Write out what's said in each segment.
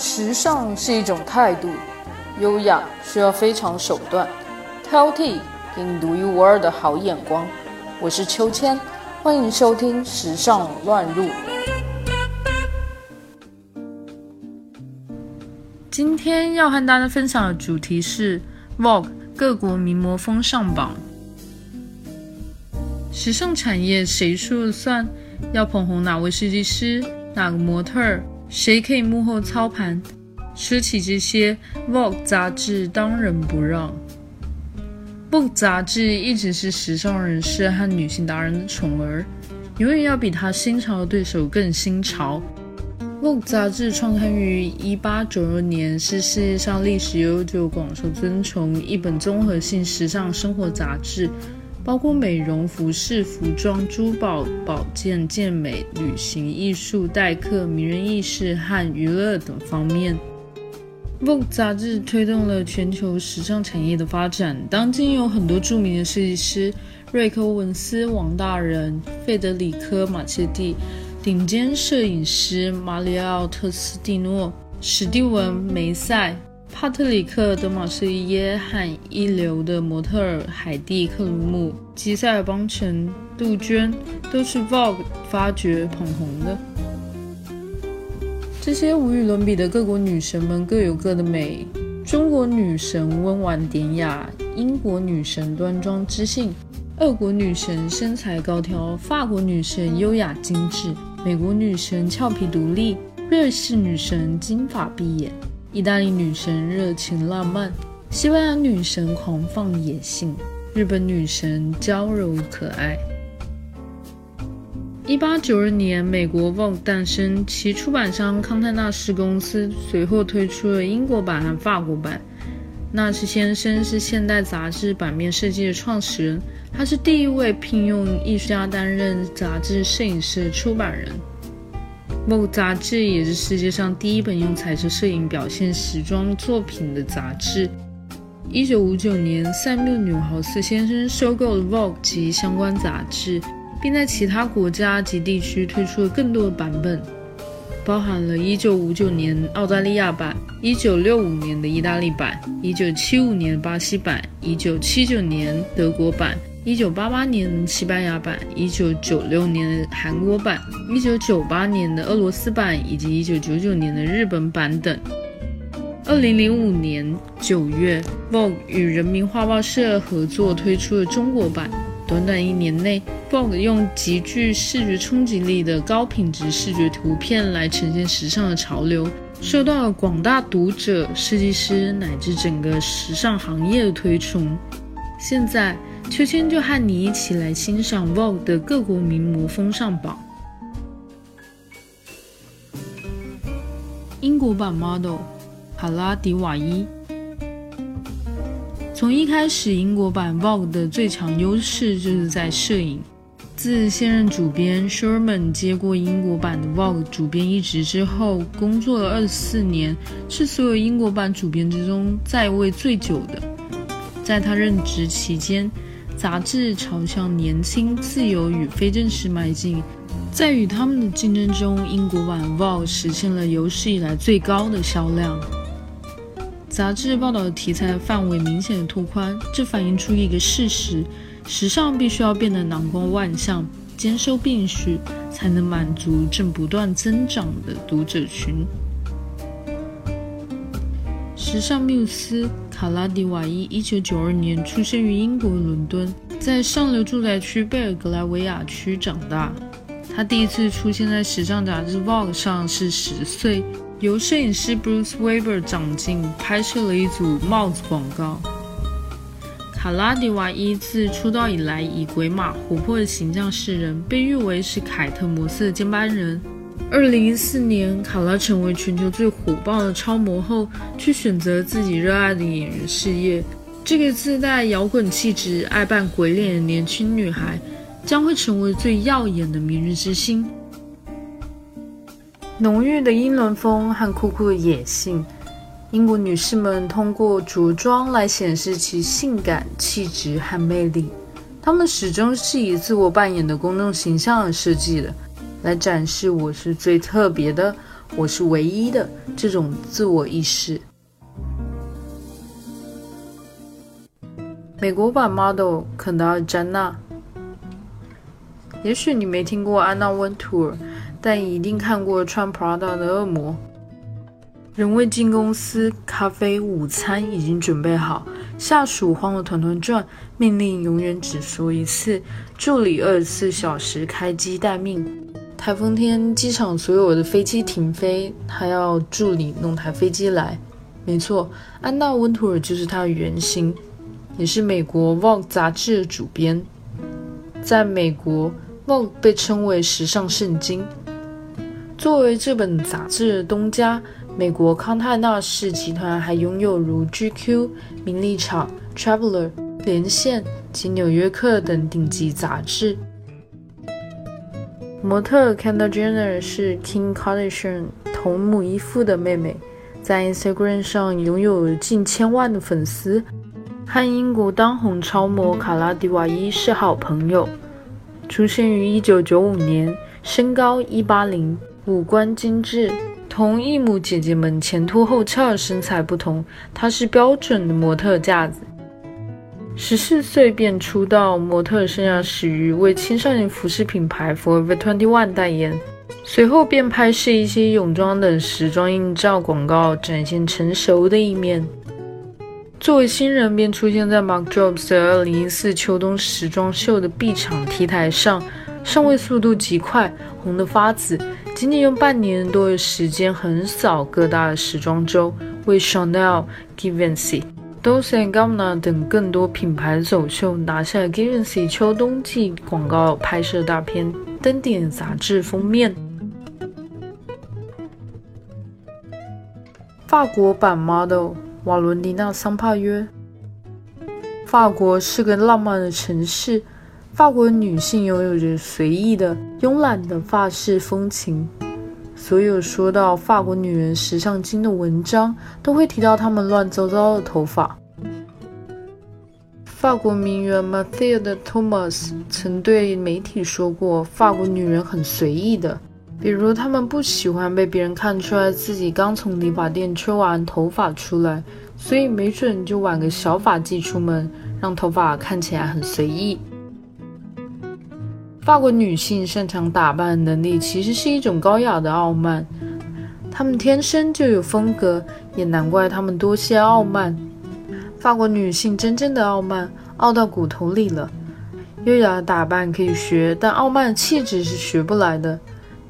时尚是一种态度，优雅需要非常手段，挑剔给你独一无二的好眼光。我是秋千，欢迎收听《时尚乱入》。今天要和大家分享的主题是 Vogue 各国名模风尚榜。时尚产业谁说了算？要捧红哪位设计师、哪个模特儿？谁可以幕后操盘？说起这些，Vogue 杂志当仁不让。Vogue 杂志一直是时尚人士和女性达人的宠儿，永远要比他新潮的对手更新潮。Vogue 杂志创刊于1892年，是世界上历史悠久、广受尊崇一本综合性时尚生活杂志。包括美容、服饰、服装、珠宝、保健、健美、旅行、艺术、待客、名人轶事和娱乐等方面。Vogue 杂志推动了全球时尚产业的发展。当今有很多著名的设计师，瑞克·文斯、王大人、费德里科·马切蒂，顶尖摄影师马里奥·特斯蒂诺、史蒂文·梅塞。帕特里克·德马斯耶和一流的模特儿海蒂·克鲁姆、吉塞尔·邦辰、杜鹃，都是 Vogue 发掘捧红的。这些无与伦比的各国女神们各有各的美。中国女神温婉典雅，英国女神端庄知性，俄国女神身材高挑，法国女神优雅精致，美国女神俏皮独立，瑞士女神金发碧眼。意大利女神热情浪漫，西班牙女神狂放野性，日本女神娇柔可爱。一八九二年，美国 Vogue 诞生，其出版商康泰纳仕公司随后推出了英国版和法国版。纳什先生是现代杂志版面设计的创始人，他是第一位聘用艺术家担任杂志摄影师的出版人。《Vogue》杂志也是世界上第一本用彩色摄影表现时装作品的杂志。一九五九年，塞缪纽豪斯先生收购了《Vogue》及相关杂志，并在其他国家及地区推出了更多的版本，包含了一九五九年澳大利亚版、一九六五年的意大利版、一九七五年巴西版、一九七九年德国版。一九八八年西班牙版，一九九六年韩国版，一九九八年的俄罗斯版，以及一九九九年的日本版等。二零零五年九月，Vogue 与人民画报社合作推出了中国版。短短一年内，Vogue 用极具视觉冲击力的高品质视觉图片来呈现时尚的潮流，受到了广大读者、设计师乃至整个时尚行业的推崇。现在。秋千就和你一起来欣赏 Vogue 的各国名模风尚榜。英国版 model 卡拉迪瓦伊。从一开始，英国版 Vogue 的最强优势就是在摄影。自现任主编 Sherman 接过英国版的 Vogue 主编一职之后，工作了二十四年，是所有英国版主编之中在位最久的。在他任职期间，杂志朝向年轻、自由与非正式迈进，在与他们的竞争中，英国版 Vogue 实现了有史以来最高的销量。杂志报道的题材范围明显的拓宽，这反映出一个事实：时尚必须要变得囊括万象、兼收并蓄，才能满足正不断增长的读者群。时尚缪斯。卡拉迪瓦伊一九九二年出生于英国伦敦，在上流住宅区贝尔格莱维亚区长大。他第一次出现在时尚杂志《Vogue》上是十岁，由摄影师 Bruce Weber 掌镜拍摄了一组帽子广告。卡拉迪瓦伊自出道以来以鬼马活泼的形象示人，被誉为是凯特摩斯的接班人。二零一四年，卡拉成为全球最火爆的超模后，去选择自己热爱的演员事业。这个自带摇滚气质、爱扮鬼脸的年轻女孩，将会成为最耀眼的明日之星。浓郁的英伦风和酷酷的野性，英国女士们通过着装来显示其性感气质和魅力。她们始终是以自我扮演的公众形象而设计的。来展示我是最特别的，我是唯一的这种自我意识。美国版 model 肯达尔·詹娜，也许你没听过安娜·温图尔，但一定看过穿 Prada 的恶魔。人未进公司，咖啡、午餐已经准备好，下属慌得团团转，命令永远只说一次，助理二十四小时开机待命。台风天，机场所有的飞机停飞，他要助理弄台飞机来。没错，安娜·温图尔就是他的原型。也是美国《Vogue》杂志的主编，在美国，《Vogue》被称为时尚圣经。作为这本杂志的东家，美国康泰纳仕集团还拥有如《GQ》、《名利场》、《Traveler》、《连线》及《纽约客》等顶级杂志。模特 Kendall Jenner 是 Kim Kardashian 同母异父的妹妹，在 Instagram 上拥有近千万的粉丝。和英国当红超模卡拉迪瓦伊是好朋友，出生于1995年，身高180，五官精致。同异母姐姐们前凸后翘身材不同，她是标准的模特架子。十四岁便出道，模特生涯始于为青少年服饰品牌 Forever Twenty One 代言，随后便拍摄一些泳装等时装映照广告，展现成熟的一面。作为新人，便出现在 Mark Jobs 的2014秋冬时装秀的 B 场 T 台上，上位速度极快，红得发紫。仅仅用半年多的时间，横扫各大时装周，为 Chanel、Givenchy、d o l c e g a b n a 等更多品牌走秀，拿下 Givenchy 秋冬季广告拍摄大片，登顶杂志封面。法国版 model。瓦伦迪娜·桑帕约。法国是个浪漫的城市，法国女性拥有着随意的、慵懒的发式风情。所有说到法国女人时尚精的文章，都会提到她们乱糟糟的头发。法国名媛 Mathilde Thomas 曾对媒体说过：“法国女人很随意的。”比如，她们不喜欢被别人看出来自己刚从理发店吹完头发出来，所以没准就挽个小发髻出门，让头发看起来很随意。法国女性擅长打扮的能力其实是一种高雅的傲慢，她们天生就有风格，也难怪她们多些傲慢。法国女性真正的傲慢，傲到骨头里了。优雅的打扮可以学，但傲慢的气质是学不来的。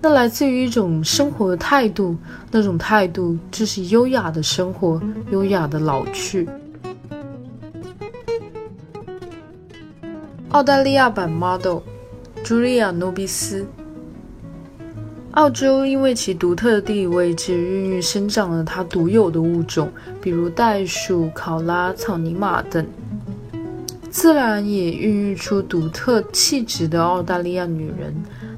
那来自于一种生活的态度，那种态度就是优雅的生活，优雅的老去。澳大利亚版 model 茱莉亚·诺比斯。澳洲因为其独特的地理位置，孕育生长了它独有的物种，比如袋鼠、考拉、草泥马等，自然也孕育出独特气质的澳大利亚女人。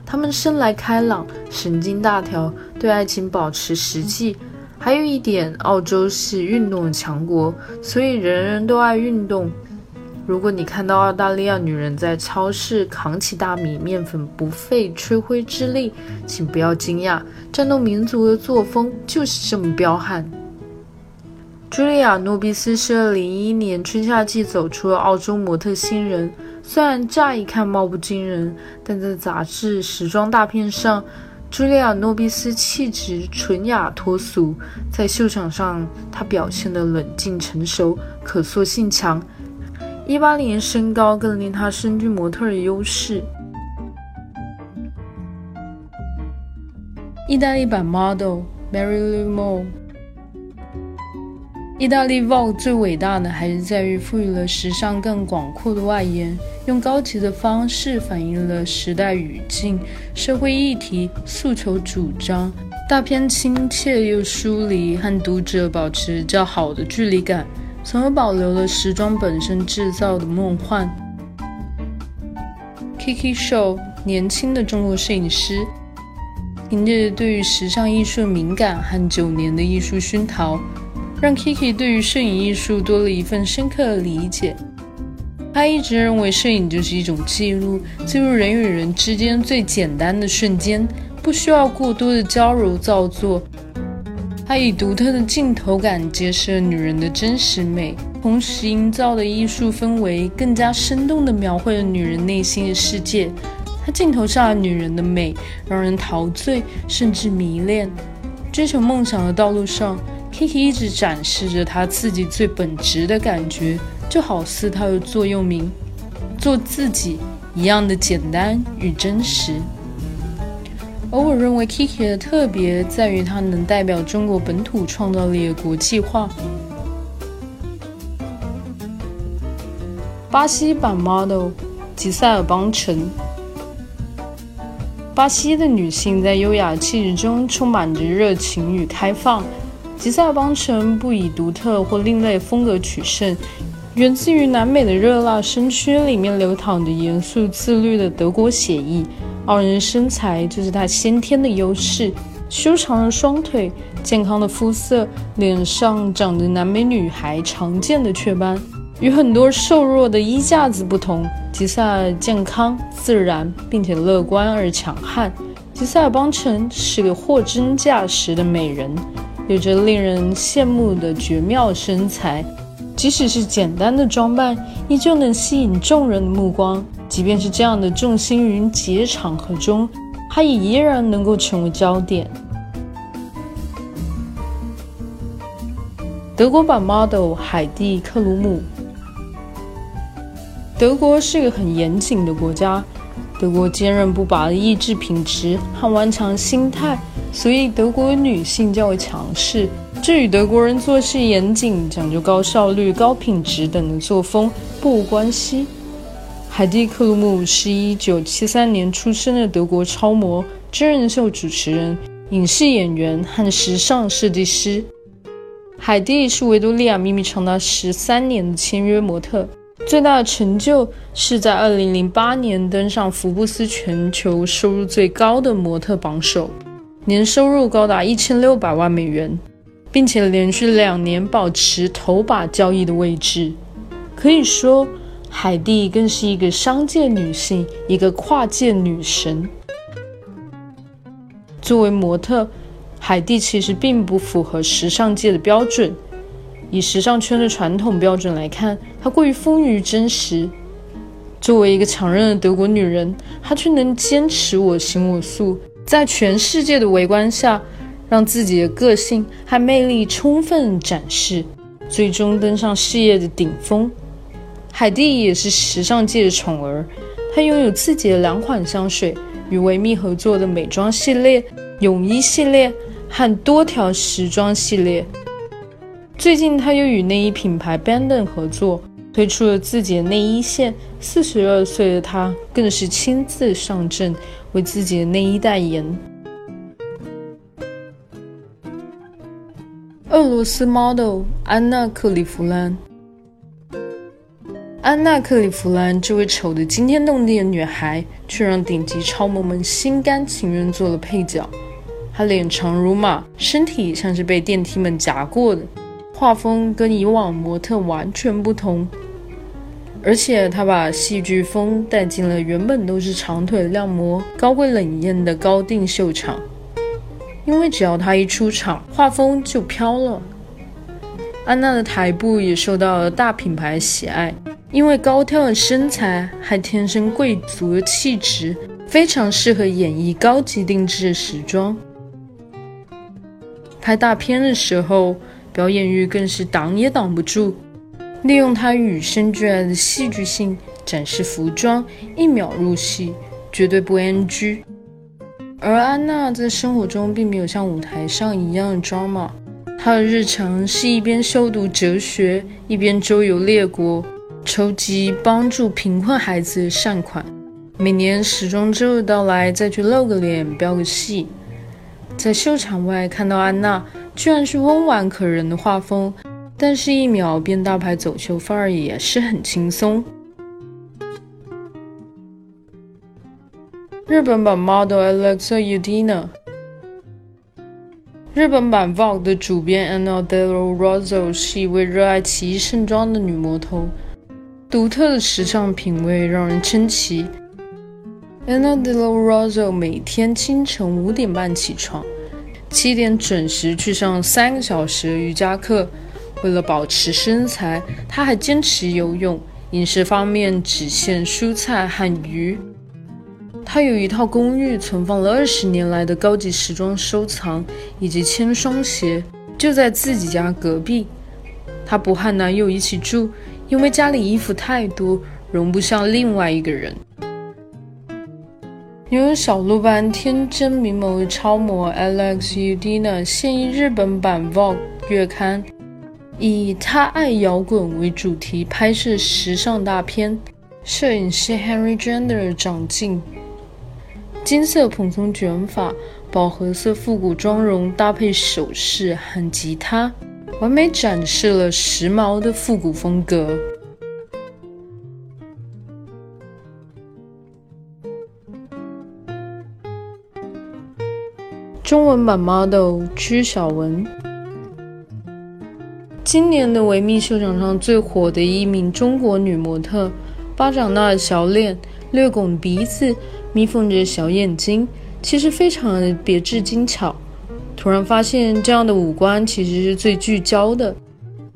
她们生来开朗，神经大条，对爱情保持实际。还有一点，澳洲是运动的强国，所以人人都爱运动。如果你看到澳大利亚女人在超市扛起大米面粉不费吹灰之力，请不要惊讶，战斗民族的作风就是这么彪悍。茱莉亚·诺比斯是2011年春夏季走出了澳洲模特新人。虽然乍一看貌不惊人，但在杂志时装大片上，茱莉亚·诺比斯气质纯雅脱俗。在秀场上，她表现得冷静成熟，可塑性强。一八零身高更令他身居模特的优势。意大利版 model Mary Lou moe。意大利 Vogue 最伟大的还是在于赋予了时尚更广阔的外延，用高级的方式反映了时代语境、社会议题、诉求主张。大片亲切又疏离，和读者保持较好的距离感，从而保留了时装本身制造的梦幻。Kiki Show 年轻的中国摄影师，凭着对于时尚艺术敏感和九年的艺术熏陶。让 Kiki 对于摄影艺术多了一份深刻的理解。他一直认为摄影就是一种记录，记录人与人之间最简单的瞬间，不需要过多的娇柔造作。他以独特的镜头感揭示了女人的真实美，同时营造的艺术氛围更加生动地描绘了女人内心的世界。他镜头下的女人的美让人陶醉，甚至迷恋。追求梦想的道路上。Kiki 一直展示着她自己最本质的感觉，就好似她的座右铭“做自己”一样的简单与真实。而我认为 Kiki 的特别在于它能代表中国本土创造力的国际化。巴西版 model 吉塞尔邦辰。巴西的女性在优雅气质中充满着热情与开放。吉塞尔邦辰不以独特或另类风格取胜，源自于南美的热辣身躯里面流淌着严肃自律的德国血意。傲人身材就是他先天的优势，修长的双腿，健康的肤色，脸上长着南美女孩常见的雀斑。与很多瘦弱的衣架子不同，吉塞尔健康自然，并且乐观而强悍。吉塞尔邦辰是个货真价实的美人。有着令人羡慕的绝妙身材，即使是简单的装扮，依旧能吸引众人的目光。即便是这样的众星云集场合中，她也依然能够成为焦点。德国版 model 海蒂·克鲁姆。德国是个很严谨的国家，德国坚韧不拔的意志品质和顽强心态。所以，德国女性较为强势，这与德国人做事严谨、讲究高效率、高品质等的作风不无关系。海蒂·克鲁姆是一九七三年出生的德国超模、真人秀主持人、影视演员和时尚设计师。海蒂是维多利亚秘密长达十三年的签约模特，最大的成就是在二零零八年登上福布斯全球收入最高的模特榜首。年收入高达一千六百万美元，并且连续两年保持头把交易的位置。可以说，海蒂更是一个商界女性，一个跨界女神。作为模特，海蒂其实并不符合时尚界的标准。以时尚圈的传统标准来看，她过于丰腴真实。作为一个强韧的德国女人，她却能坚持我行我素。在全世界的围观下，让自己的个性和魅力充分展示，最终登上事业的顶峰。海蒂也是时尚界的宠儿，她拥有自己的两款香水，与维密合作的美妆系列、泳衣系列和多条时装系列。最近，她又与内衣品牌 Bandon 合作，推出了自己的内衣线。四十二岁的她，更是亲自上阵。为自己的内衣代言。俄罗斯 model 安娜·克里夫兰。安娜·克里夫兰这位丑得惊天动地的女孩，却让顶级超模们心甘情愿做了配角。她脸长如马，身体像是被电梯们夹过的，画风跟以往模特完全不同。而且他把戏剧风带进了原本都是长腿靓模、高贵冷艳的高定秀场，因为只要他一出场，画风就飘了。安娜的台步也受到了大品牌喜爱，因为高挑的身材还天生贵族的气质，非常适合演绎高级定制的时装。拍大片的时候，表演欲更是挡也挡不住。利用她与生俱来的戏剧性展示服装，一秒入戏，绝对不 NG。而安娜在生活中并没有像舞台上一样的 drama，她的日常是一边修读哲学，一边周游列国，筹集帮助贫困孩子善款。每年时装周到来，再去露个脸，飙个戏。在秀场外看到安娜，居然是温婉可人的画风。但是，一秒变大牌走秀范儿也是很轻松。日本版 model Alexa Udina，日本版 Vogue 的主编 Anna Delo Rosso 是一位热爱奇异盛装的女魔头。独特的时尚品味让人称奇。Anna De La Rosa 每天清晨五点半起床，七点准时去上三个小时瑜伽课。为了保持身材，她还坚持游泳。饮食方面只限蔬菜和鱼。她有一套公寓，存放了二十年来的高级时装收藏以及千双鞋，就在自己家隔壁。她不和男友一起住，因为家里衣服太多，容不下另外一个人。拥有小鹿般天真明眸的超模 Alex Udina 现役日本版 Vogue 月刊，以她爱摇滚为主题拍摄时尚大片。摄影师 Henry Jender 长镜，金色蓬松卷发，饱和色复古妆容搭配首饰和吉他，完美展示了时髦的复古风格。中文版 model 曲晓雯，今年的维密秀场上最火的一名中国女模特，巴掌大的小脸，略拱鼻子，眯缝着小眼睛，其实非常的别致精巧。突然发现，这样的五官其实是最聚焦的，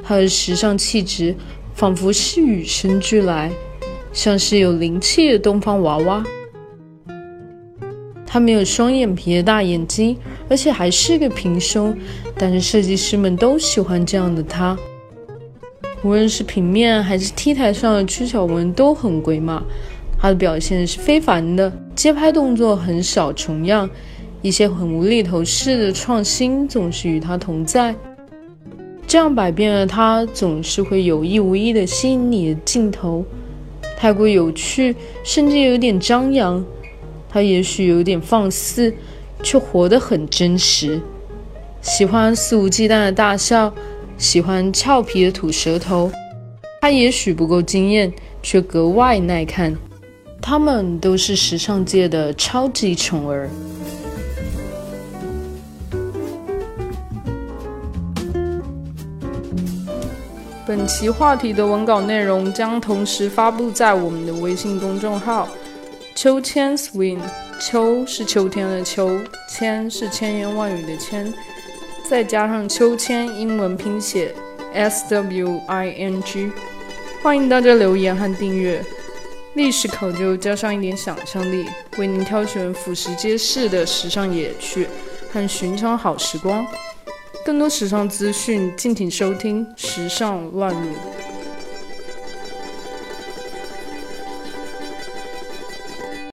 她的时尚气质仿佛是与生俱来，像是有灵气的东方娃娃。她没有双眼皮的大眼睛，而且还是个平胸，但是设计师们都喜欢这样的她。无论是平面还是 T 台上的曲小文都很鬼马，她的表现是非凡的，街拍动作很少重样，一些很无厘头式的创新总是与他同在。这样百变的他，总是会有意无意的吸引你的镜头，太过有趣，甚至有点张扬。他也许有点放肆，却活得很真实。喜欢肆无忌惮的大笑，喜欢俏皮的吐舌头。他也许不够惊艳，却格外耐看。他们都是时尚界的超级宠儿。本期话题的文稿内容将同时发布在我们的微信公众号。秋千 swing，秋是秋天的秋，千是千言万语的千，再加上秋千英文拼写 s w i n g，欢迎大家留言和订阅。历史考究加上一点想象力，为您挑选俯拾皆是的时尚野趣和寻常好时光。更多时尚资讯，敬请收听《时尚乱入》。